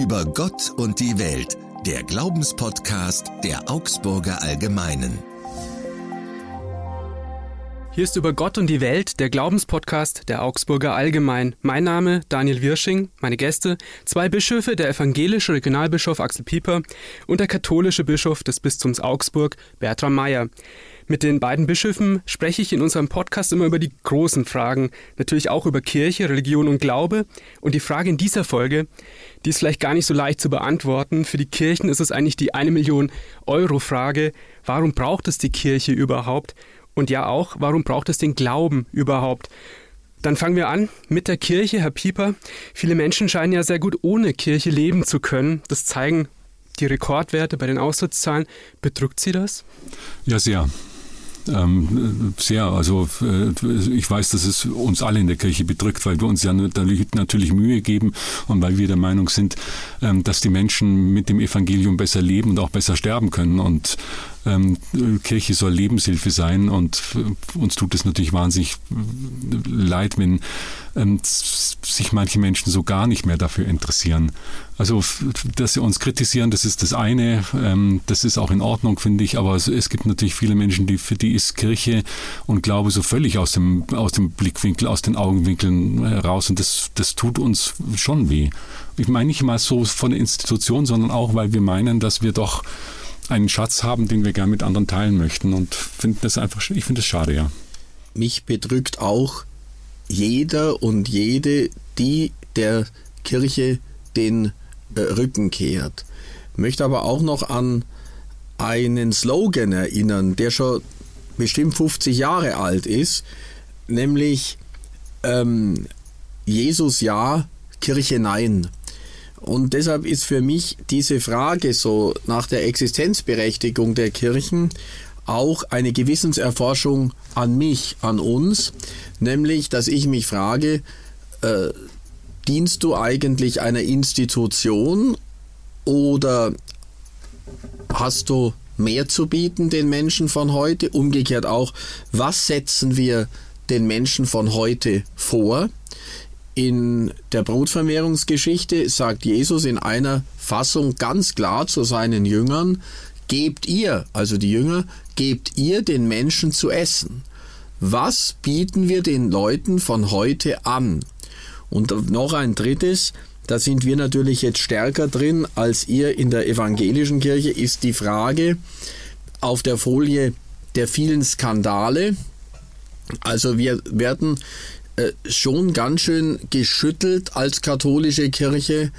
Über Gott und die Welt, der Glaubenspodcast der Augsburger Allgemeinen. Hier ist über Gott und die Welt der Glaubenspodcast der Augsburger Allgemein. Mein Name Daniel Wirsching, meine Gäste, zwei Bischöfe, der evangelische Regionalbischof Axel Pieper und der katholische Bischof des Bistums Augsburg Bertram Meyer. Mit den beiden Bischöfen spreche ich in unserem Podcast immer über die großen Fragen, natürlich auch über Kirche, Religion und Glaube. Und die Frage in dieser Folge, die ist vielleicht gar nicht so leicht zu beantworten. Für die Kirchen ist es eigentlich die eine Million Euro Frage. Warum braucht es die Kirche überhaupt? Und ja auch, warum braucht es den Glauben überhaupt? Dann fangen wir an mit der Kirche, Herr Pieper. Viele Menschen scheinen ja sehr gut ohne Kirche leben zu können. Das zeigen die Rekordwerte bei den Austrittszahlen. Bedrückt Sie das? Ja, sehr ähm, sehr. Also äh, ich weiß, dass es uns alle in der Kirche bedrückt, weil wir uns ja natürlich Mühe geben und weil wir der Meinung sind, ähm, dass die Menschen mit dem Evangelium besser leben und auch besser sterben können. Und ähm, Kirche soll Lebenshilfe sein und äh, uns tut es natürlich wahnsinnig leid, wenn ähm, sich manche Menschen so gar nicht mehr dafür interessieren. Also, dass sie uns kritisieren, das ist das eine, ähm, das ist auch in Ordnung, finde ich, aber es, es, gibt natürlich viele Menschen, die, für die ist Kirche und Glaube so völlig aus dem, aus dem Blickwinkel, aus den Augenwinkeln raus und das, das tut uns schon weh. Ich meine nicht mal so von der Institution, sondern auch, weil wir meinen, dass wir doch einen Schatz haben, den wir gerne mit anderen teilen möchten und finde das einfach, ich finde es schade, ja. Mich bedrückt auch jeder und jede, die der Kirche den äh, Rücken kehrt. Möchte aber auch noch an einen Slogan erinnern, der schon bestimmt 50 Jahre alt ist, nämlich ähm, Jesus ja, Kirche nein. Und deshalb ist für mich diese Frage so nach der Existenzberechtigung der Kirchen auch eine Gewissenserforschung an mich, an uns, nämlich, dass ich mich frage, äh, dienst du eigentlich einer Institution oder hast du mehr zu bieten den Menschen von heute? Umgekehrt auch, was setzen wir den Menschen von heute vor? In der Brotvermehrungsgeschichte sagt Jesus in einer Fassung ganz klar zu seinen Jüngern, gebt ihr, also die Jünger, gebt ihr den Menschen zu essen. Was bieten wir den Leuten von heute an? Und noch ein drittes, da sind wir natürlich jetzt stärker drin als ihr in der evangelischen Kirche, ist die Frage auf der Folie der vielen Skandale. Also wir werden äh, schon ganz schön geschüttelt als katholische Kirche.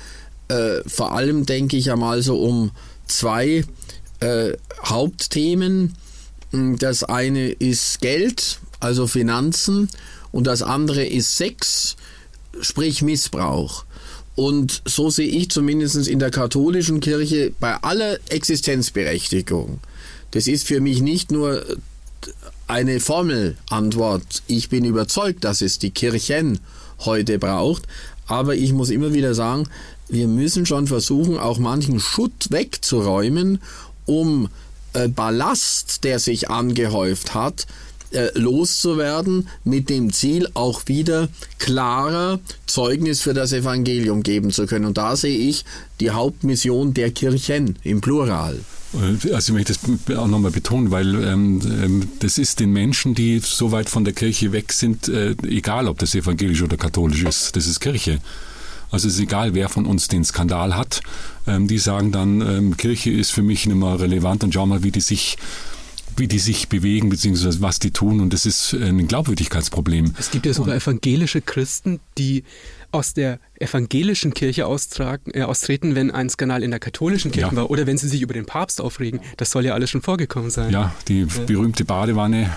Äh, vor allem denke ich einmal so um zwei äh, Hauptthemen. Das eine ist Geld, also Finanzen, und das andere ist Sex, sprich Missbrauch. Und so sehe ich zumindest in der katholischen Kirche bei aller Existenzberechtigung. Das ist für mich nicht nur eine Formelantwort. Ich bin überzeugt, dass es die Kirchen heute braucht. Aber ich muss immer wieder sagen, wir müssen schon versuchen, auch manchen Schutt wegzuräumen, um äh, Ballast, der sich angehäuft hat, äh, loszuwerden, mit dem Ziel auch wieder klarer Zeugnis für das Evangelium geben zu können. Und da sehe ich die Hauptmission der Kirchen im Plural. Äh, also ich möchte das auch nochmal betonen, weil ähm, ähm, das ist den Menschen, die so weit von der Kirche weg sind, äh, egal ob das evangelisch oder katholisch ist, das ist Kirche. Also es ist egal, wer von uns den Skandal hat. Ähm, die sagen dann, ähm, Kirche ist für mich nicht mehr relevant und schau mal, wie die sich wie die sich bewegen, beziehungsweise was die tun. Und das ist ein Glaubwürdigkeitsproblem. Es gibt ja sogar evangelische Christen, die aus der evangelischen Kirche austragen, äh, austreten, wenn ein Skandal in der katholischen Kirche ja. war oder wenn sie sich über den Papst aufregen. Das soll ja alles schon vorgekommen sein. Ja, die äh. berühmte Badewanne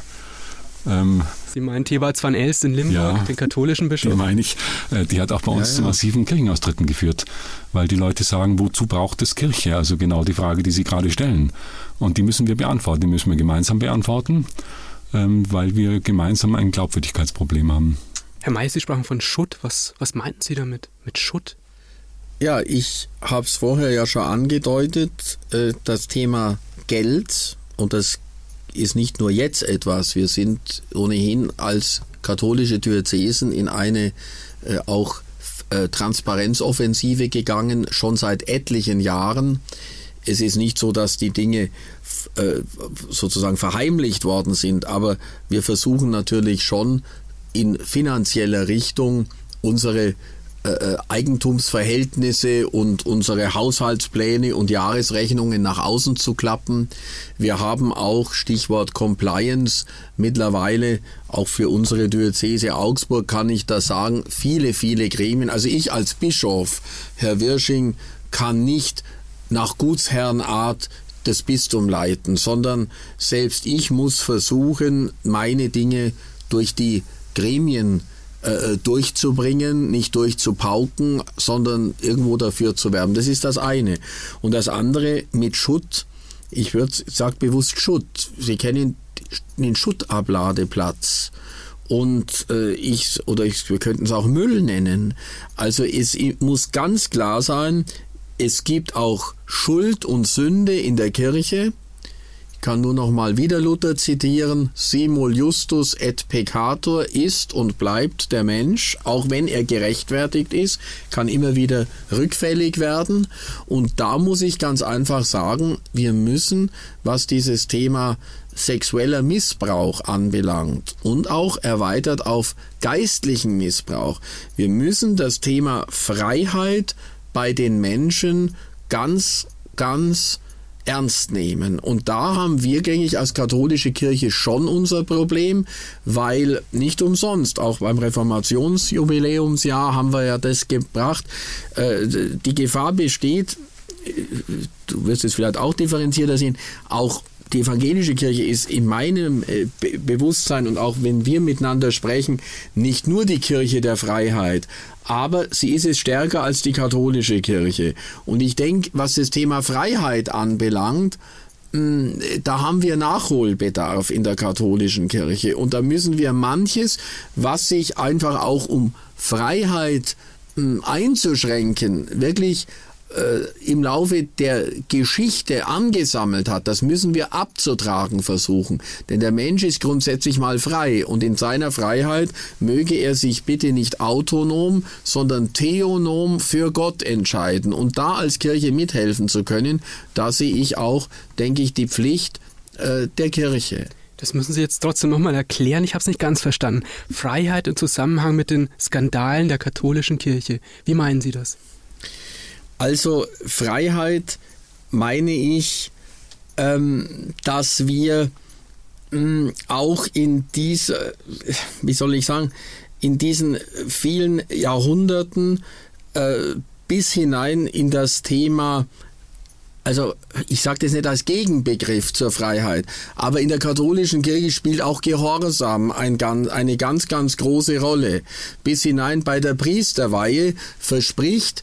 ähm, Sie meinen Thebats van Elst in Limburg, ja, den katholischen Bischof? Die meine ich. Äh, die hat auch bei uns ja, ja. zu massiven Kirchenaustritten geführt, weil die Leute sagen, wozu braucht es Kirche? Also genau die Frage, die Sie gerade stellen. Und die müssen wir beantworten, die müssen wir gemeinsam beantworten, ähm, weil wir gemeinsam ein Glaubwürdigkeitsproblem haben. Herr May, Sie sprachen von Schutt. Was, was meinten Sie damit, mit Schutt? Ja, ich habe es vorher ja schon angedeutet, äh, das Thema Geld und das ist nicht nur jetzt etwas. Wir sind ohnehin als katholische Diözesen in eine äh, auch äh, Transparenzoffensive gegangen, schon seit etlichen Jahren. Es ist nicht so, dass die Dinge äh, sozusagen verheimlicht worden sind, aber wir versuchen natürlich schon in finanzieller Richtung unsere äh, äh, Eigentumsverhältnisse und unsere Haushaltspläne und Jahresrechnungen nach außen zu klappen. Wir haben auch Stichwort Compliance mittlerweile auch für unsere Diözese Augsburg kann ich da sagen, viele, viele Gremien. Also ich als Bischof, Herr Wirsching, kann nicht nach Gutsherrenart das Bistum leiten, sondern selbst ich muss versuchen, meine Dinge durch die Gremien äh, durchzubringen, nicht durchzupauken, sondern irgendwo dafür zu werben. Das ist das eine. Und das andere mit Schutt. Ich würde sag bewusst Schutt. Sie kennen den Schuttabladeplatz und äh, ich oder ich, wir könnten es auch Müll nennen. Also es muss ganz klar sein, es gibt auch Schuld und Sünde in der Kirche. Kann nur noch mal wieder Luther zitieren, simul justus et peccator ist und bleibt der Mensch, auch wenn er gerechtfertigt ist, kann immer wieder rückfällig werden. Und da muss ich ganz einfach sagen, wir müssen, was dieses Thema sexueller Missbrauch anbelangt und auch erweitert auf geistlichen Missbrauch, wir müssen das Thema Freiheit bei den Menschen ganz, ganz ernst nehmen. Und da haben wir gängig als katholische Kirche schon unser Problem, weil nicht umsonst, auch beim Reformationsjubiläumsjahr haben wir ja das gebracht, äh, die Gefahr besteht, äh, du wirst es vielleicht auch differenzierter sehen, auch die evangelische Kirche ist in meinem äh, Bewusstsein und auch wenn wir miteinander sprechen, nicht nur die Kirche der Freiheit, aber sie ist es stärker als die katholische Kirche. Und ich denke, was das Thema Freiheit anbelangt, hm, da haben wir Nachholbedarf in der katholischen Kirche. Und da müssen wir manches, was sich einfach auch um Freiheit hm, einzuschränken, wirklich äh, im Laufe der Geschichte angesammelt hat, das müssen wir abzutragen versuchen. Denn der Mensch ist grundsätzlich mal frei und in seiner Freiheit möge er sich bitte nicht autonom, sondern theonom für Gott entscheiden. Und da als Kirche mithelfen zu können, da sehe ich auch, denke ich, die Pflicht äh, der Kirche. Das müssen Sie jetzt trotzdem nochmal erklären. Ich habe es nicht ganz verstanden. Freiheit im Zusammenhang mit den Skandalen der katholischen Kirche. Wie meinen Sie das? Also Freiheit meine ich, ähm, dass wir ähm, auch in dieser, wie soll ich sagen, in diesen vielen Jahrhunderten äh, bis hinein in das Thema also ich sage das nicht als Gegenbegriff zur Freiheit, aber in der katholischen Kirche spielt auch Gehorsam ein, eine ganz, ganz große Rolle. Bis hinein bei der Priesterweihe verspricht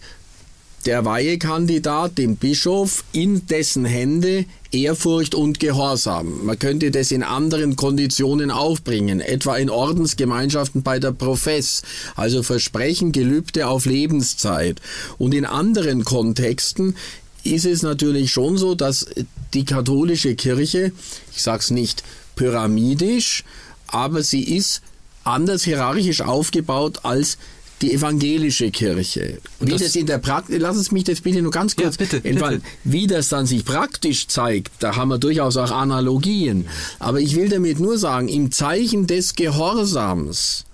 der Weihekandidat dem Bischof in dessen Hände Ehrfurcht und Gehorsam. Man könnte das in anderen Konditionen aufbringen, etwa in Ordensgemeinschaften bei der Profess, also Versprechen, Gelübde auf Lebenszeit. Und in anderen Kontexten ist es natürlich schon so, dass die katholische Kirche, ich sage es nicht pyramidisch, aber sie ist anders hierarchisch aufgebaut als die evangelische Kirche. Wie das, das in der Praxis, lass es mich das bitte nur ganz kurz ja, bitte, bitte. wie das dann sich praktisch zeigt, da haben wir durchaus auch Analogien. Aber ich will damit nur sagen, im Zeichen des Gehorsams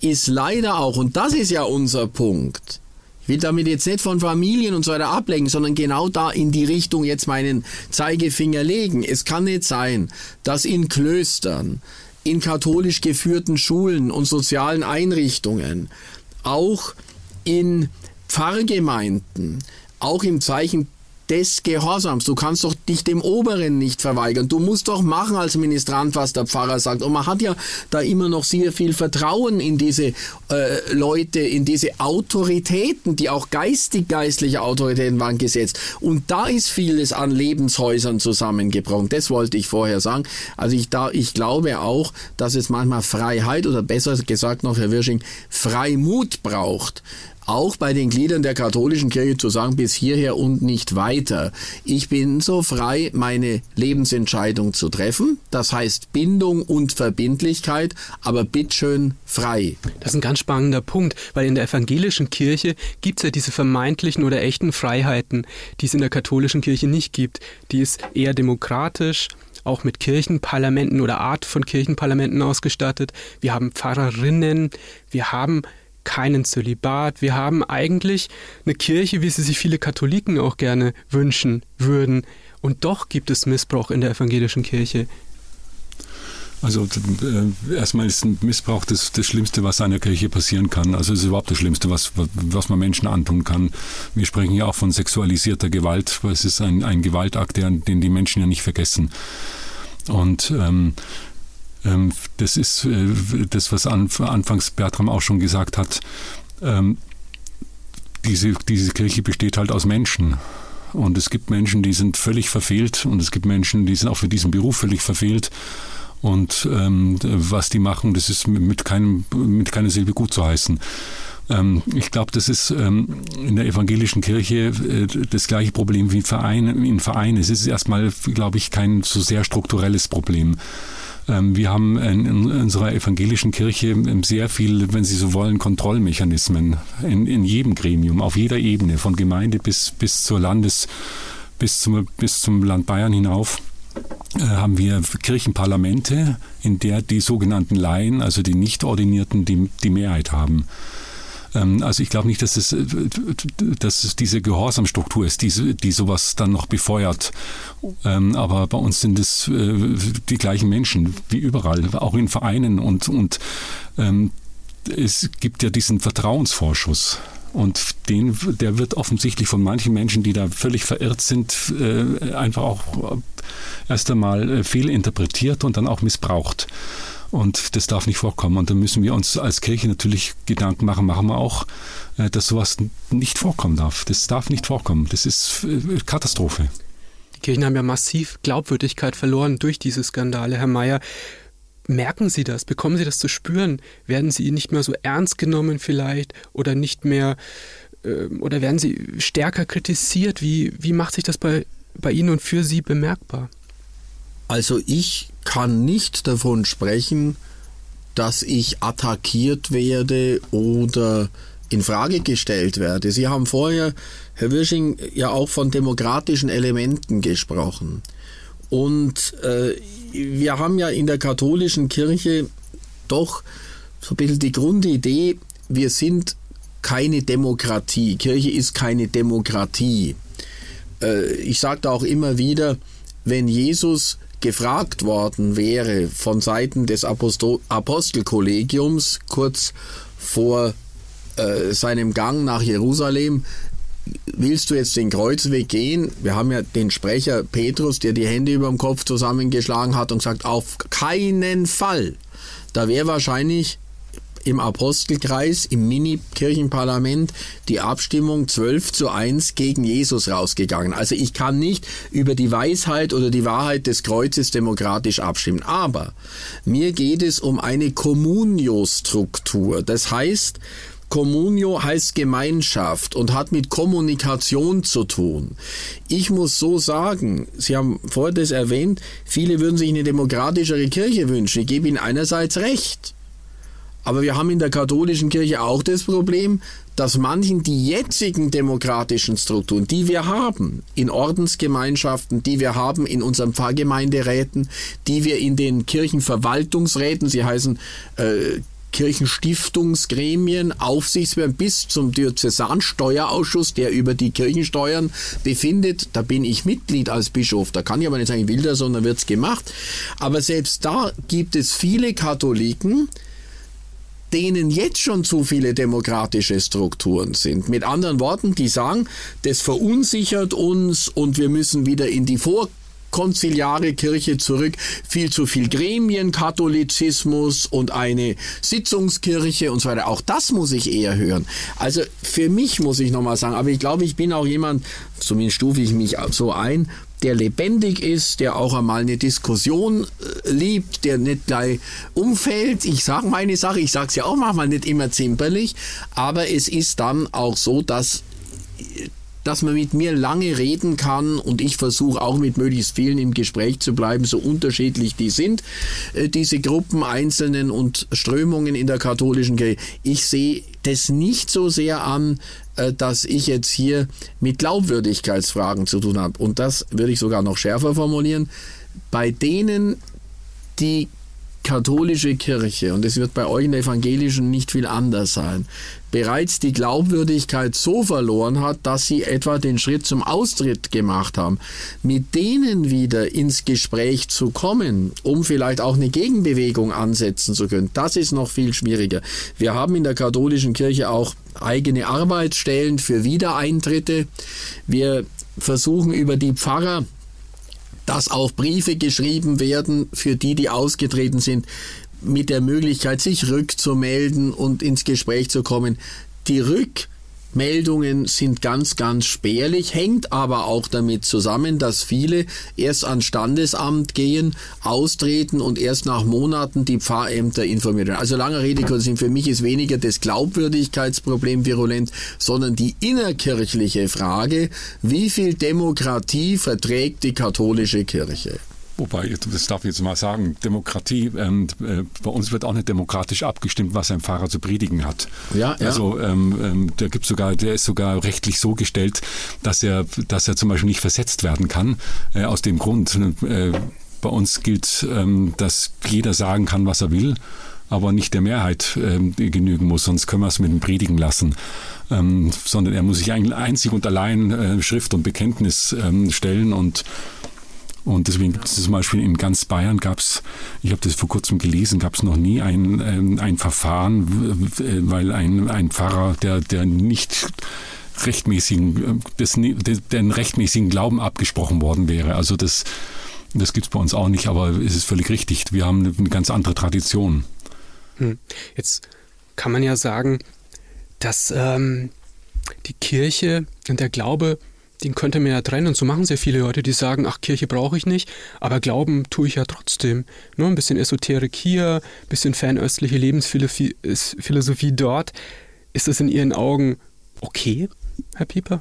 ist leider auch, und das ist ja unser Punkt, ich will damit jetzt nicht von Familien und so weiter ablenken, sondern genau da in die Richtung jetzt meinen Zeigefinger legen. Es kann nicht sein, dass in Klöstern, in katholisch geführten Schulen und sozialen Einrichtungen auch in Pfarrgemeinden, auch im Zeichen des Gehorsams. Du kannst doch dich dem Oberen nicht verweigern. Du musst doch machen als Ministrant, was der Pfarrer sagt. Und man hat ja da immer noch sehr viel Vertrauen in diese äh, Leute, in diese Autoritäten, die auch geistig-geistliche Autoritäten waren gesetzt. Und da ist vieles an Lebenshäusern zusammengebrochen. Das wollte ich vorher sagen. Also ich, da, ich glaube auch, dass es manchmal Freiheit oder besser gesagt noch, Herr Wirsching, Freimut braucht auch bei den Gliedern der katholischen Kirche zu sagen, bis hierher und nicht weiter. Ich bin so frei, meine Lebensentscheidung zu treffen. Das heißt Bindung und Verbindlichkeit, aber bitteschön frei. Das ist ein ganz spannender Punkt, weil in der evangelischen Kirche gibt es ja diese vermeintlichen oder echten Freiheiten, die es in der katholischen Kirche nicht gibt. Die ist eher demokratisch, auch mit Kirchenparlamenten oder Art von Kirchenparlamenten ausgestattet. Wir haben Pfarrerinnen, wir haben keinen Zölibat. Wir haben eigentlich eine Kirche, wie sie sich viele Katholiken auch gerne wünschen würden. Und doch gibt es Missbrauch in der evangelischen Kirche. Also äh, erstmal ist ein Missbrauch das, das Schlimmste, was einer Kirche passieren kann. Also es ist überhaupt das Schlimmste, was, was man Menschen antun kann. Wir sprechen ja auch von sexualisierter Gewalt, es ist ein, ein Gewaltakt, den die Menschen ja nicht vergessen. Und ähm, das ist äh, das, was an, anfangs Bertram auch schon gesagt hat. Ähm, diese, diese Kirche besteht halt aus Menschen. Und es gibt Menschen, die sind völlig verfehlt und es gibt Menschen, die sind auch für diesen Beruf völlig verfehlt. Und ähm, was die machen, das ist mit, keinem, mit keiner Silbe gut zu heißen. Ähm, ich glaube, das ist ähm, in der evangelischen Kirche äh, das gleiche Problem wie Verein, in Vereinen. Es ist erstmal, glaube ich, kein so sehr strukturelles Problem. Ähm, wir haben in unserer evangelischen Kirche ähm, sehr viel, wenn Sie so wollen, Kontrollmechanismen in, in jedem Gremium, auf jeder Ebene, von Gemeinde bis, bis zur Landes, bis zum, bis zum Land Bayern hinauf äh, haben wir Kirchenparlamente, in der die sogenannten Laien, also die Nicht-Ordinierten, die, die Mehrheit haben. Ähm, also ich glaube nicht, dass es, äh, dass es diese Gehorsamstruktur ist, die, die sowas dann noch befeuert. Ähm, aber bei uns sind es äh, die gleichen Menschen wie überall, auch in Vereinen und, und ähm, es gibt ja diesen Vertrauensvorschuss. Und den, der wird offensichtlich von manchen Menschen, die da völlig verirrt sind, äh, einfach auch erst einmal fehlinterpretiert und dann auch missbraucht. Und das darf nicht vorkommen. Und da müssen wir uns als Kirche natürlich Gedanken machen, machen wir auch, äh, dass sowas nicht vorkommen darf. Das darf nicht vorkommen. Das ist äh, Katastrophe. Die Kirchen haben ja massiv Glaubwürdigkeit verloren durch diese Skandale, Herr Mayer. Merken Sie das? Bekommen Sie das zu spüren? Werden Sie nicht mehr so ernst genommen vielleicht oder nicht mehr ähm, oder werden Sie stärker kritisiert? Wie, wie macht sich das bei, bei Ihnen und für Sie bemerkbar? Also ich kann nicht davon sprechen, dass ich attackiert werde oder in Frage gestellt werde. Sie haben vorher, Herr Wirsching, ja auch von demokratischen Elementen gesprochen. Und äh, wir haben ja in der katholischen Kirche doch so ein bisschen die Grundidee, wir sind keine Demokratie. Kirche ist keine Demokratie. Äh, ich sage da auch immer wieder, wenn Jesus gefragt worden wäre von Seiten des Apostel Apostelkollegiums kurz vor äh, seinem Gang nach Jerusalem, willst du jetzt den Kreuzweg gehen? Wir haben ja den Sprecher Petrus, der die Hände über dem Kopf zusammengeschlagen hat und gesagt, auf keinen Fall. Da wäre wahrscheinlich im Apostelkreis, im Mini-Kirchenparlament, die Abstimmung 12 zu 1 gegen Jesus rausgegangen. Also ich kann nicht über die Weisheit oder die Wahrheit des Kreuzes demokratisch abstimmen. Aber mir geht es um eine Communio-Struktur. Das heißt, Communio heißt Gemeinschaft und hat mit Kommunikation zu tun. Ich muss so sagen, Sie haben vorher das erwähnt, viele würden sich eine demokratischere Kirche wünschen. Ich gebe Ihnen einerseits recht. Aber wir haben in der katholischen Kirche auch das Problem, dass manchen die jetzigen demokratischen Strukturen, die wir haben, in Ordensgemeinschaften, die wir haben in unseren Pfarrgemeinderäten, die wir in den Kirchenverwaltungsräten, sie heißen äh, Kirchenstiftungsgremien, Aufsichtsbehörden bis zum Diözesansteuerausschuss, der über die Kirchensteuern befindet. Da bin ich Mitglied als Bischof. Da kann ich aber nicht sagen, ich will das, sondern wird's gemacht. Aber selbst da gibt es viele Katholiken, denen jetzt schon zu viele demokratische Strukturen sind. Mit anderen Worten, die sagen, das verunsichert uns und wir müssen wieder in die Vor konziliare Kirche zurück, viel zu viel Gremienkatholizismus und eine Sitzungskirche und so weiter. Auch das muss ich eher hören. Also für mich muss ich nochmal sagen, aber ich glaube, ich bin auch jemand, zumindest stufe ich mich so ein, der lebendig ist, der auch einmal eine Diskussion äh, liebt, der nicht gleich umfällt. Ich sage meine Sache, ich sage es ja auch manchmal nicht immer zimperlich, aber es ist dann auch so, dass dass man mit mir lange reden kann und ich versuche auch mit möglichst vielen im Gespräch zu bleiben, so unterschiedlich die sind, äh, diese Gruppen, Einzelnen und Strömungen in der katholischen Kirche. Ich sehe das nicht so sehr an, dass ich jetzt hier mit Glaubwürdigkeitsfragen zu tun habe. Und das würde ich sogar noch schärfer formulieren. Bei denen, die katholische Kirche, und es wird bei euch in der evangelischen nicht viel anders sein, bereits die Glaubwürdigkeit so verloren hat, dass sie etwa den Schritt zum Austritt gemacht haben, mit denen wieder ins Gespräch zu kommen, um vielleicht auch eine Gegenbewegung ansetzen zu können, das ist noch viel schwieriger. Wir haben in der katholischen Kirche auch eigene Arbeitsstellen für Wiedereintritte. Wir versuchen über die Pfarrer dass auch Briefe geschrieben werden für die, die ausgetreten sind, mit der Möglichkeit, sich rückzumelden und ins Gespräch zu kommen. Die Rück Meldungen sind ganz, ganz spärlich, hängt aber auch damit zusammen, dass viele erst ans Standesamt gehen, austreten und erst nach Monaten die Pfarrämter informieren. Also lange Rede kurz für mich ist weniger das Glaubwürdigkeitsproblem virulent, sondern die innerkirchliche Frage, wie viel Demokratie verträgt die katholische Kirche? Wobei, das darf ich jetzt mal sagen, Demokratie, ähm, äh, bei uns wird auch nicht demokratisch abgestimmt, was ein Pfarrer zu predigen hat. Ja, ja. Also ähm, ähm, der gibt sogar, der ist sogar rechtlich so gestellt, dass er, dass er zum Beispiel nicht versetzt werden kann. Äh, aus dem Grund. Äh, bei uns gilt, ähm, dass jeder sagen kann, was er will aber nicht der Mehrheit äh, genügen muss, sonst können wir es mit dem Predigen lassen. Ähm, sondern er muss sich eigentlich einzig und allein äh, Schrift und Bekenntnis ähm, stellen und und deswegen gibt es zum Beispiel in ganz Bayern gab es, ich habe das vor kurzem gelesen, gab es noch nie ein, ähm, ein Verfahren, weil ein, ein Pfarrer, der, der nicht rechtmäßigen, des, den rechtmäßigen Glauben abgesprochen worden wäre. Also das, das gibt es bei uns auch nicht, aber es ist völlig richtig. Wir haben eine ganz andere Tradition. Hm. Jetzt kann man ja sagen, dass ähm, die Kirche und der Glaube den könnte man ja trennen. Und so machen sehr viele Leute, die sagen, ach, Kirche brauche ich nicht, aber glauben tue ich ja trotzdem. Nur ein bisschen Esoterik hier, ein bisschen fernöstliche Lebensphilosophie dort. Ist das in Ihren Augen okay, Herr Pieper?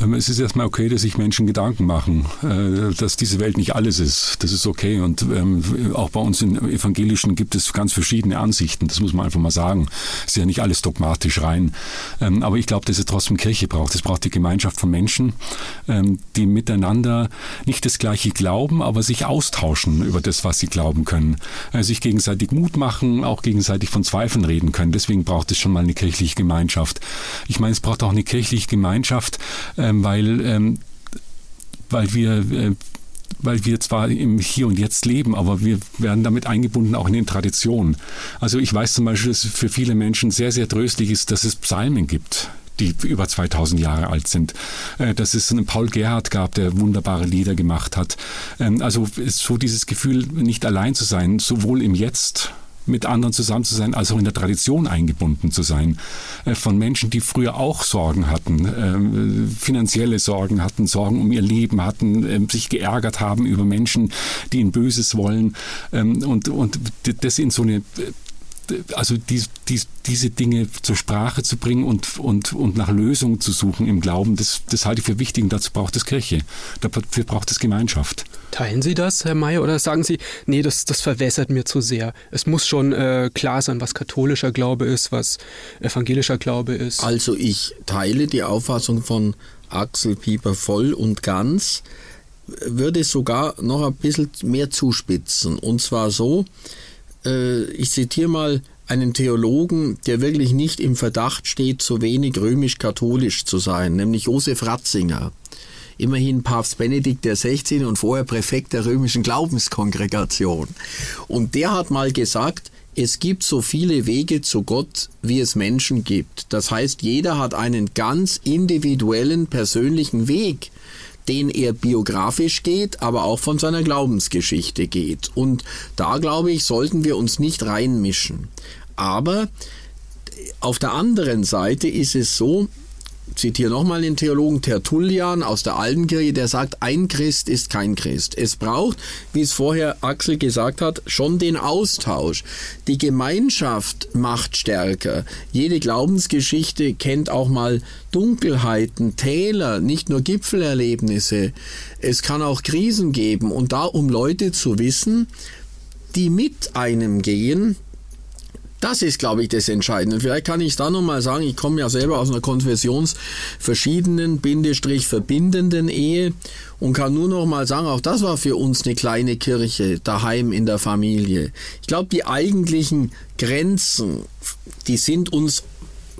Ähm, es ist erstmal okay, dass sich Menschen Gedanken machen, äh, dass diese Welt nicht alles ist. Das ist okay. Und ähm, auch bei uns in Evangelischen gibt es ganz verschiedene Ansichten. Das muss man einfach mal sagen. Es ist ja nicht alles dogmatisch rein. Ähm, aber ich glaube, dass es trotzdem Kirche braucht. Es braucht die Gemeinschaft von Menschen, die miteinander nicht das Gleiche glauben, aber sich austauschen über das, was sie glauben können. Äh, sich gegenseitig Mut machen, auch gegenseitig von Zweifeln reden können. Deswegen braucht es schon mal eine kirchliche Gemeinschaft. Ich meine, es braucht auch eine kirchliche Gemeinschaft, ähm, weil, ähm, weil wir äh, weil wir zwar im Hier und Jetzt leben, aber wir werden damit eingebunden auch in den Traditionen. Also ich weiß zum Beispiel, dass es für viele Menschen sehr, sehr tröstlich ist, dass es Psalmen gibt die über 2000 Jahre alt sind. Äh, dass es einen Paul Gerhardt gab, der wunderbare Lieder gemacht hat. Ähm, also so dieses Gefühl, nicht allein zu sein, sowohl im Jetzt mit anderen zusammen zu sein, als auch in der Tradition eingebunden zu sein. Äh, von Menschen, die früher auch Sorgen hatten, ähm, finanzielle Sorgen hatten, Sorgen um ihr Leben hatten, ähm, sich geärgert haben über Menschen, die ihnen Böses wollen ähm, und, und das in so eine also die, die, diese Dinge zur Sprache zu bringen und, und, und nach Lösungen zu suchen im Glauben, das, das halte ich für wichtig und dazu braucht es Kirche. Dafür braucht es Gemeinschaft. Teilen Sie das, Herr Mayer, oder sagen Sie, nee, das, das verwässert mir zu sehr? Es muss schon äh, klar sein, was katholischer Glaube ist, was evangelischer Glaube ist. Also ich teile die Auffassung von Axel Pieper voll und ganz, würde sogar noch ein bisschen mehr zuspitzen. Und zwar so, äh, ich zitiere mal einen Theologen, der wirklich nicht im Verdacht steht, so wenig römisch-katholisch zu sein, nämlich Josef Ratzinger. Immerhin Papst Benedikt XVI. und vorher Präfekt der römischen Glaubenskongregation. Und der hat mal gesagt, es gibt so viele Wege zu Gott, wie es Menschen gibt. Das heißt, jeder hat einen ganz individuellen, persönlichen Weg den er biografisch geht, aber auch von seiner Glaubensgeschichte geht. Und da, glaube ich, sollten wir uns nicht reinmischen. Aber auf der anderen Seite ist es so, zitiere nochmal den Theologen Tertullian aus der Alten Kirche, der sagt, ein Christ ist kein Christ. Es braucht, wie es vorher Axel gesagt hat, schon den Austausch. Die Gemeinschaft macht stärker. Jede Glaubensgeschichte kennt auch mal Dunkelheiten, Täler, nicht nur Gipfelerlebnisse. Es kann auch Krisen geben. Und da, um Leute zu wissen, die mit einem gehen, das ist, glaube ich, das Entscheidende. Vielleicht kann ich da nochmal sagen, ich komme ja selber aus einer konfessionsverschiedenen, Bindestrich verbindenden Ehe und kann nur noch mal sagen, auch das war für uns eine kleine Kirche daheim in der Familie. Ich glaube, die eigentlichen Grenzen, die sind uns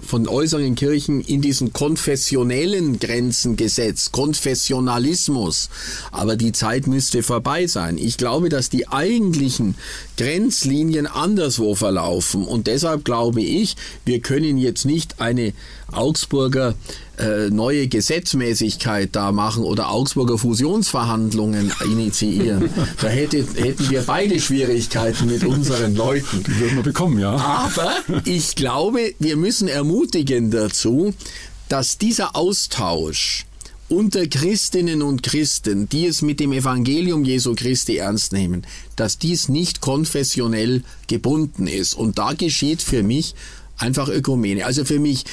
von äußeren Kirchen in diesen konfessionellen Grenzen gesetzt, Konfessionalismus. Aber die Zeit müsste vorbei sein. Ich glaube, dass die eigentlichen Grenzlinien anderswo verlaufen. Und deshalb glaube ich, wir können jetzt nicht eine Augsburger äh, neue Gesetzmäßigkeit da machen oder Augsburger Fusionsverhandlungen initiieren. Da hätte, hätten wir beide Schwierigkeiten mit unseren Leuten. Die würden wir bekommen, ja. Aber ich glaube, wir müssen ermutigen dazu, dass dieser Austausch unter Christinnen und Christen, die es mit dem Evangelium Jesu Christi ernst nehmen, dass dies nicht konfessionell gebunden ist. Und da geschieht für mich einfach Ökumene. Also für mich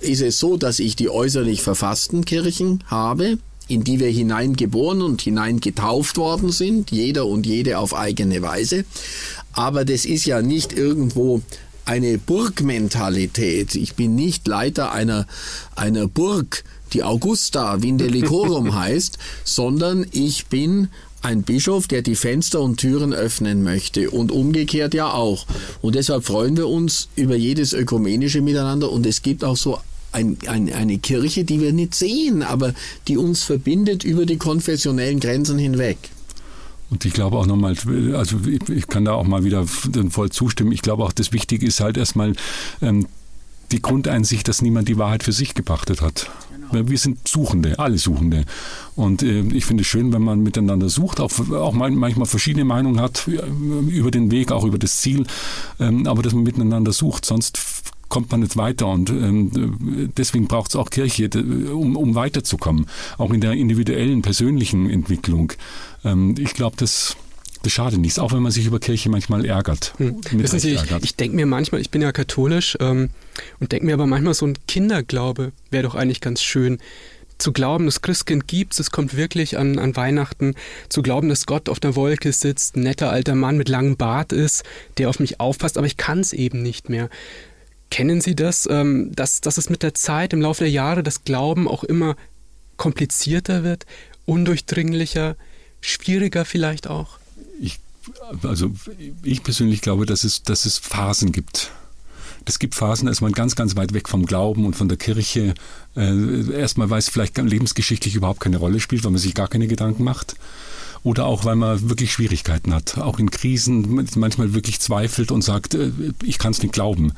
ist es so, dass ich die äußerlich verfassten Kirchen habe, in die wir hineingeboren und hineingetauft worden sind, jeder und jede auf eigene Weise. Aber das ist ja nicht irgendwo eine Burgmentalität. Ich bin nicht Leiter einer, einer Burg, die Augusta Vindelicorum heißt, sondern ich bin ein Bischof, der die Fenster und Türen öffnen möchte und umgekehrt ja auch. Und deshalb freuen wir uns über jedes ökumenische Miteinander und es gibt auch so ein, ein, eine Kirche, die wir nicht sehen, aber die uns verbindet über die konfessionellen Grenzen hinweg. Und ich glaube auch nochmal, also ich kann da auch mal wieder voll zustimmen. Ich glaube auch, das Wichtige ist halt erstmal ähm, die Grundeinsicht, dass niemand die Wahrheit für sich gepachtet hat. Wir sind Suchende, alle Suchende. Und äh, ich finde es schön, wenn man miteinander sucht, auch, auch manchmal verschiedene Meinungen hat über den Weg, auch über das Ziel, ähm, aber dass man miteinander sucht. Sonst kommt man nicht weiter. Und ähm, deswegen braucht es auch Kirche, um, um weiterzukommen, auch in der individuellen, persönlichen Entwicklung. Ähm, ich glaube, das das schadet nichts, auch wenn man sich über Kirche manchmal ärgert. Hm. Wissen Sie, ich, ich denke mir manchmal, ich bin ja katholisch ähm, und denke mir aber manchmal, so ein Kinderglaube wäre doch eigentlich ganz schön. Zu glauben, das Christkind gibt es kommt wirklich an, an Weihnachten. Zu glauben, dass Gott auf der Wolke sitzt, ein netter alter Mann mit langem Bart ist, der auf mich aufpasst, aber ich kann es eben nicht mehr. Kennen Sie das, ähm, dass, dass es mit der Zeit, im Laufe der Jahre, das Glauben auch immer komplizierter wird, undurchdringlicher, schwieriger vielleicht auch? ich, also ich persönlich glaube, dass es, dass es Phasen gibt. Es gibt Phasen, da man ganz, ganz weit weg vom Glauben und von der Kirche. Äh, erstmal, weil es vielleicht lebensgeschichtlich überhaupt keine Rolle spielt, weil man sich gar keine Gedanken macht oder auch weil man wirklich Schwierigkeiten hat, auch in Krisen manchmal wirklich zweifelt und sagt, äh, ich kann es nicht glauben.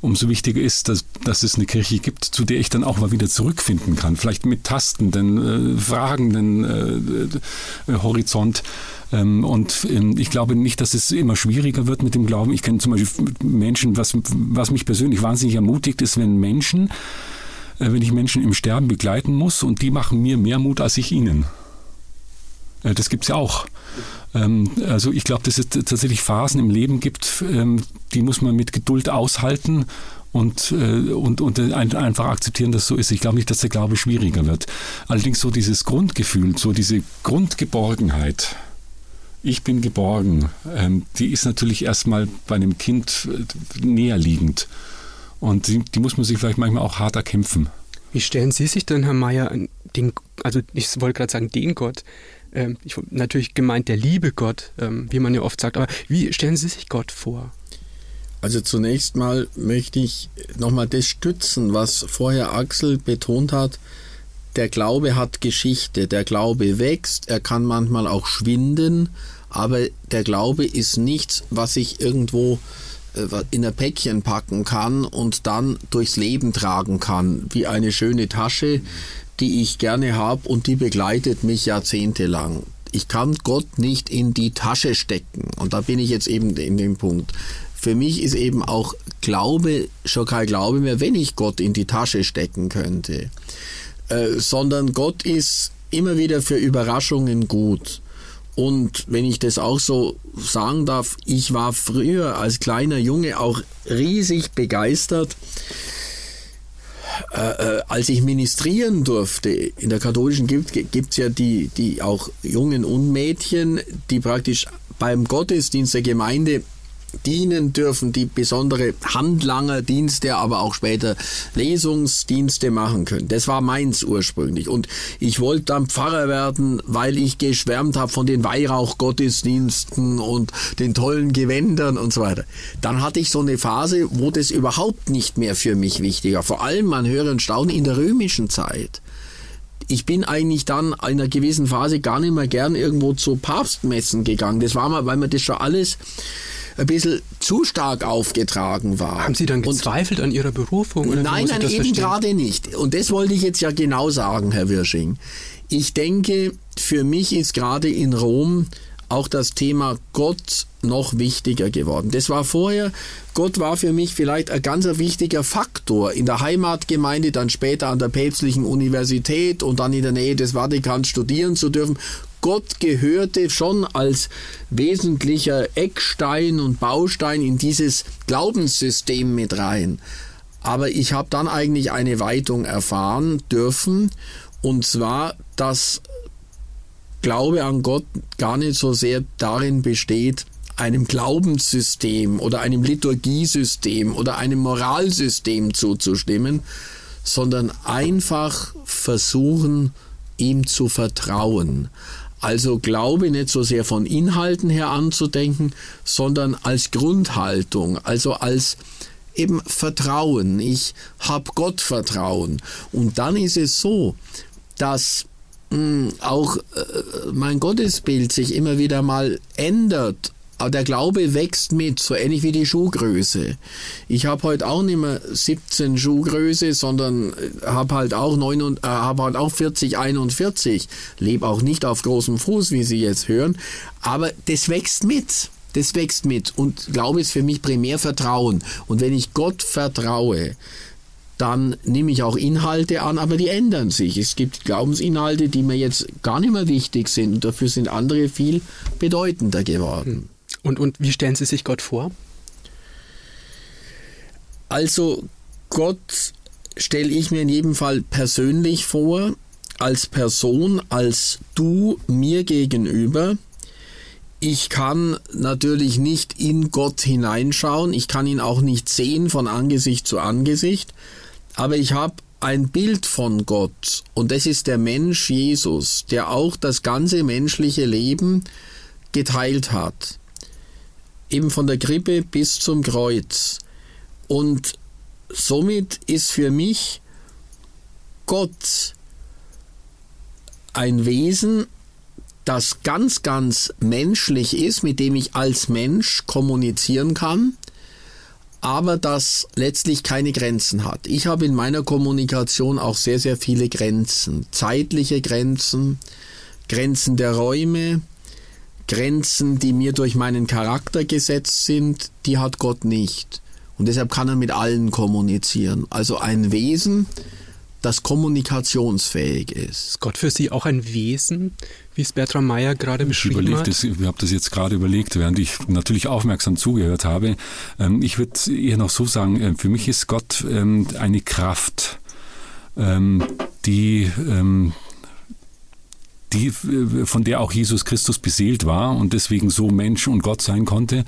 Umso wichtiger ist, dass, dass es eine Kirche gibt, zu der ich dann auch mal wieder zurückfinden kann, vielleicht mit tastenden, äh, fragenden äh, äh, Horizont. Ähm, und ähm, ich glaube nicht, dass es immer schwieriger wird mit dem Glauben. Ich kenne zum Beispiel Menschen, was, was mich persönlich wahnsinnig ermutigt, ist, wenn Menschen, äh, wenn ich Menschen im Sterben begleiten muss und die machen mir mehr Mut als ich ihnen. Äh, das gibt es ja auch. Ähm, also ich glaube, dass es tatsächlich Phasen im Leben gibt, ähm, die muss man mit Geduld aushalten und, äh, und, und einfach akzeptieren, dass so ist. Ich glaube nicht, dass der Glaube schwieriger wird. Allerdings so dieses Grundgefühl, so diese Grundgeborgenheit, ich bin geborgen, ähm, die ist natürlich erstmal bei einem Kind äh, näher liegend. Und die, die muss man sich vielleicht manchmal auch hart erkämpfen. Wie stellen Sie sich denn, Herr Mayer, den, also ich wollte gerade sagen, den Gott, ähm, ich, natürlich gemeint der liebe Gott, ähm, wie man ja oft sagt, aber wie stellen Sie sich Gott vor? Also zunächst mal möchte ich nochmal das stützen, was vorher Axel betont hat. Der Glaube hat Geschichte, der Glaube wächst, er kann manchmal auch schwinden, aber der Glaube ist nichts, was ich irgendwo äh, in ein Päckchen packen kann und dann durchs Leben tragen kann, wie eine schöne Tasche, die ich gerne habe und die begleitet mich jahrzehntelang. Ich kann Gott nicht in die Tasche stecken. Und da bin ich jetzt eben in dem Punkt. Für mich ist eben auch Glaube schon kein Glaube mehr, wenn ich Gott in die Tasche stecken könnte. Äh, sondern Gott ist immer wieder für Überraschungen gut. Und wenn ich das auch so sagen darf, ich war früher als kleiner Junge auch riesig begeistert, äh, äh als ich ministrieren durfte. In der katholischen gibt es ja die, die auch Jungen und Mädchen, die praktisch beim Gottesdienst der Gemeinde dienen dürfen, die besondere Handlangerdienste, aber auch später Lesungsdienste machen können. Das war meins ursprünglich. Und ich wollte dann Pfarrer werden, weil ich geschwärmt habe von den Weihrauchgottesdiensten und den tollen Gewändern und so weiter. Dann hatte ich so eine Phase, wo das überhaupt nicht mehr für mich wichtig war. Vor allem, man höre und staune, in der römischen Zeit ich bin eigentlich dann in einer gewissen Phase gar nicht mehr gern irgendwo zu Papstmessen gegangen. Das war mal, weil man das schon alles ein bisschen zu stark aufgetragen war. Haben Sie dann gezweifelt und, an Ihrer Berufung? Oder nein, nein, eben gerade nicht. Und das wollte ich jetzt ja genau sagen, Herr Wirsching. Ich denke, für mich ist gerade in Rom auch das Thema Gott noch wichtiger geworden. Das war vorher, Gott war für mich vielleicht ein ganz wichtiger Faktor in der Heimatgemeinde, dann später an der päpstlichen Universität und dann in der Nähe des Vatikans studieren zu dürfen. Gott gehörte schon als wesentlicher Eckstein und Baustein in dieses Glaubenssystem mit rein. Aber ich habe dann eigentlich eine Weitung erfahren dürfen, und zwar, dass Glaube an Gott gar nicht so sehr darin besteht, einem Glaubenssystem oder einem Liturgiesystem oder einem Moralsystem zuzustimmen, sondern einfach versuchen, ihm zu vertrauen. Also Glaube nicht so sehr von Inhalten her anzudenken, sondern als Grundhaltung, also als eben Vertrauen. Ich habe Gott Vertrauen. Und dann ist es so, dass mh, hm, auch äh, mein Gottesbild sich immer wieder mal ändert der Glaube wächst mit, so ähnlich wie die Schuhgröße. Ich habe heute auch nicht mehr 17 Schuhgröße, sondern habe halt auch 9 und, äh, habe halt auch 40, 41. Lebe auch nicht auf großem Fuß, wie Sie jetzt hören, aber das wächst mit. Das wächst mit und Glaube ist für mich primär Vertrauen. Und wenn ich Gott vertraue, dann nehme ich auch Inhalte an, aber die ändern sich. Es gibt Glaubensinhalte, die mir jetzt gar nicht mehr wichtig sind und dafür sind andere viel bedeutender geworden. Und, und wie stellen Sie sich Gott vor? Also Gott stelle ich mir in jedem Fall persönlich vor, als Person, als du mir gegenüber. Ich kann natürlich nicht in Gott hineinschauen, ich kann ihn auch nicht sehen von Angesicht zu Angesicht, aber ich habe ein Bild von Gott und das ist der Mensch Jesus, der auch das ganze menschliche Leben geteilt hat eben von der Krippe bis zum Kreuz. Und somit ist für mich Gott ein Wesen, das ganz, ganz menschlich ist, mit dem ich als Mensch kommunizieren kann, aber das letztlich keine Grenzen hat. Ich habe in meiner Kommunikation auch sehr, sehr viele Grenzen, zeitliche Grenzen, Grenzen der Räume, Grenzen, die mir durch meinen Charakter gesetzt sind, die hat Gott nicht. Und deshalb kann er mit allen kommunizieren. Also ein Wesen, das kommunikationsfähig ist. Ist Gott für Sie auch ein Wesen, wie es Bertram Meyer gerade beschrieben ich hat? Das, ich habe das jetzt gerade überlegt, während ich natürlich aufmerksam zugehört habe. Ähm, ich würde eher noch so sagen, äh, für mich ist Gott ähm, eine Kraft, ähm, die die, von der auch Jesus Christus beseelt war und deswegen so Mensch und Gott sein konnte.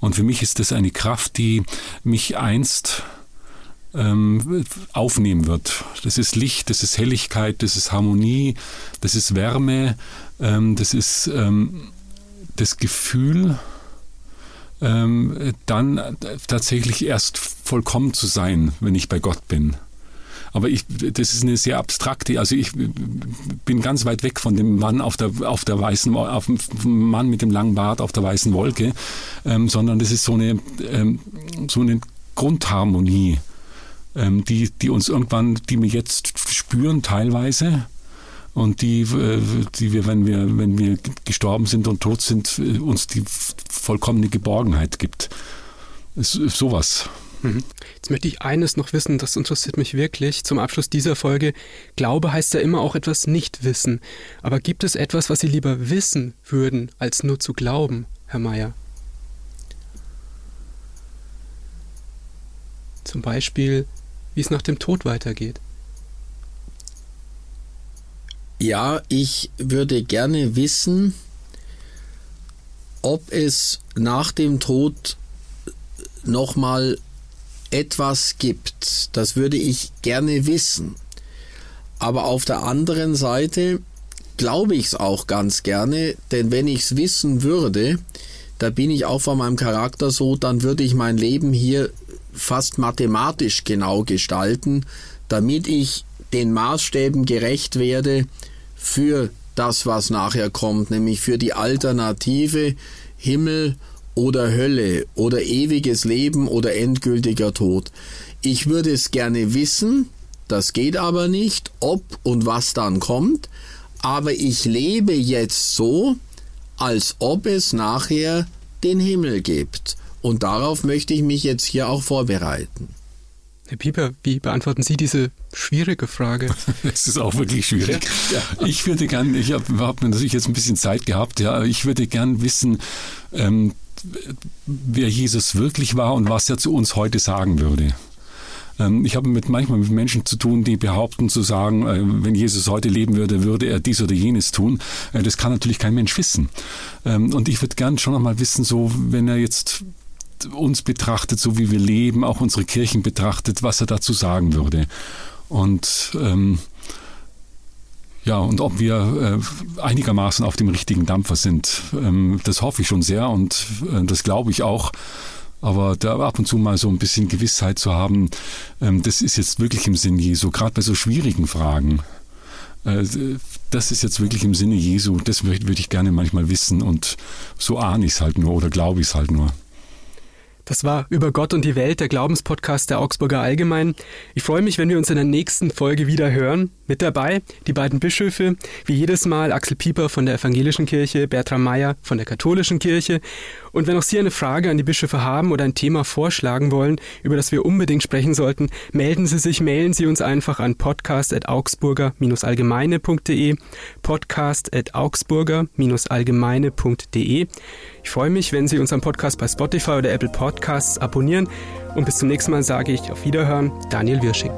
Und für mich ist das eine Kraft, die mich einst ähm, aufnehmen wird. Das ist Licht, das ist Helligkeit, das ist Harmonie, das ist Wärme, ähm, das ist ähm, das Gefühl, ähm, dann tatsächlich erst vollkommen zu sein, wenn ich bei Gott bin. Aber ich, das ist eine sehr abstrakte, also ich bin ganz weit weg von dem Mann auf der, auf der weißen, auf dem Mann mit dem langen Bart auf der weißen Wolke, ähm, sondern das ist so eine, ähm, so eine Grundharmonie, ähm, die, die uns irgendwann, die wir jetzt spüren teilweise und die, äh, die wir, wenn wir, wenn wir gestorben sind und tot sind, äh, uns die vollkommene Geborgenheit gibt. Sowas. Jetzt möchte ich eines noch wissen, das interessiert mich wirklich zum Abschluss dieser Folge. Glaube heißt ja immer auch etwas nicht wissen. Aber gibt es etwas, was Sie lieber wissen würden, als nur zu glauben, Herr Mayer? Zum Beispiel, wie es nach dem Tod weitergeht. Ja, ich würde gerne wissen, ob es nach dem Tod nochmal etwas gibt. Das würde ich gerne wissen. Aber auf der anderen Seite glaube ich es auch ganz gerne, denn wenn ich es wissen würde, da bin ich auch von meinem Charakter so, dann würde ich mein Leben hier fast mathematisch genau gestalten, damit ich den Maßstäben gerecht werde für das, was nachher kommt, nämlich für die Alternative Himmel oder Hölle oder ewiges Leben oder endgültiger Tod. Ich würde es gerne wissen, das geht aber nicht, ob und was dann kommt, aber ich lebe jetzt so, als ob es nachher den Himmel gibt. Und darauf möchte ich mich jetzt hier auch vorbereiten. Herr Pieper, wie beantworten Sie diese schwierige Frage? Es ist auch wirklich schwierig. Ja. Ich würde gern, ich habe hab natürlich jetzt ein bisschen Zeit gehabt, ja, ich würde gern wissen, ähm, wer Jesus wirklich war und was er zu uns heute sagen würde. Ähm, ich habe mit manchmal mit Menschen zu tun, die behaupten zu sagen, äh, wenn Jesus heute leben würde, würde er dies oder jenes tun. Äh, das kann natürlich kein Mensch wissen. Ähm, und ich würde gern schon noch mal wissen, so wenn er jetzt uns betrachtet, so wie wir leben, auch unsere Kirchen betrachtet, was er dazu sagen würde. Und ähm, ja, und ob wir äh, einigermaßen auf dem richtigen Dampfer sind, ähm, das hoffe ich schon sehr und äh, das glaube ich auch. Aber da ab und zu mal so ein bisschen Gewissheit zu haben, ähm, das ist jetzt wirklich im Sinn Jesu, gerade bei so schwierigen Fragen. Äh, das ist jetzt wirklich im Sinne Jesu, das würde ich gerne manchmal wissen und so ahne ich es halt nur oder glaube ich es halt nur. Das war Über Gott und die Welt, der Glaubenspodcast der Augsburger Allgemein. Ich freue mich, wenn wir uns in der nächsten Folge wieder hören. Mit dabei die beiden Bischöfe, wie jedes Mal Axel Pieper von der Evangelischen Kirche, Bertram Meyer von der Katholischen Kirche. Und wenn auch Sie eine Frage an die Bischöfe haben oder ein Thema vorschlagen wollen, über das wir unbedingt sprechen sollten, melden Sie sich, mailen Sie uns einfach an podcast.augsburger-allgemeine.de podcast.augsburger-allgemeine.de Ich freue mich, wenn Sie unseren Podcast bei Spotify oder Apple Podcasts abonnieren und bis zum nächsten Mal sage ich auf Wiederhören, Daniel Wirsching.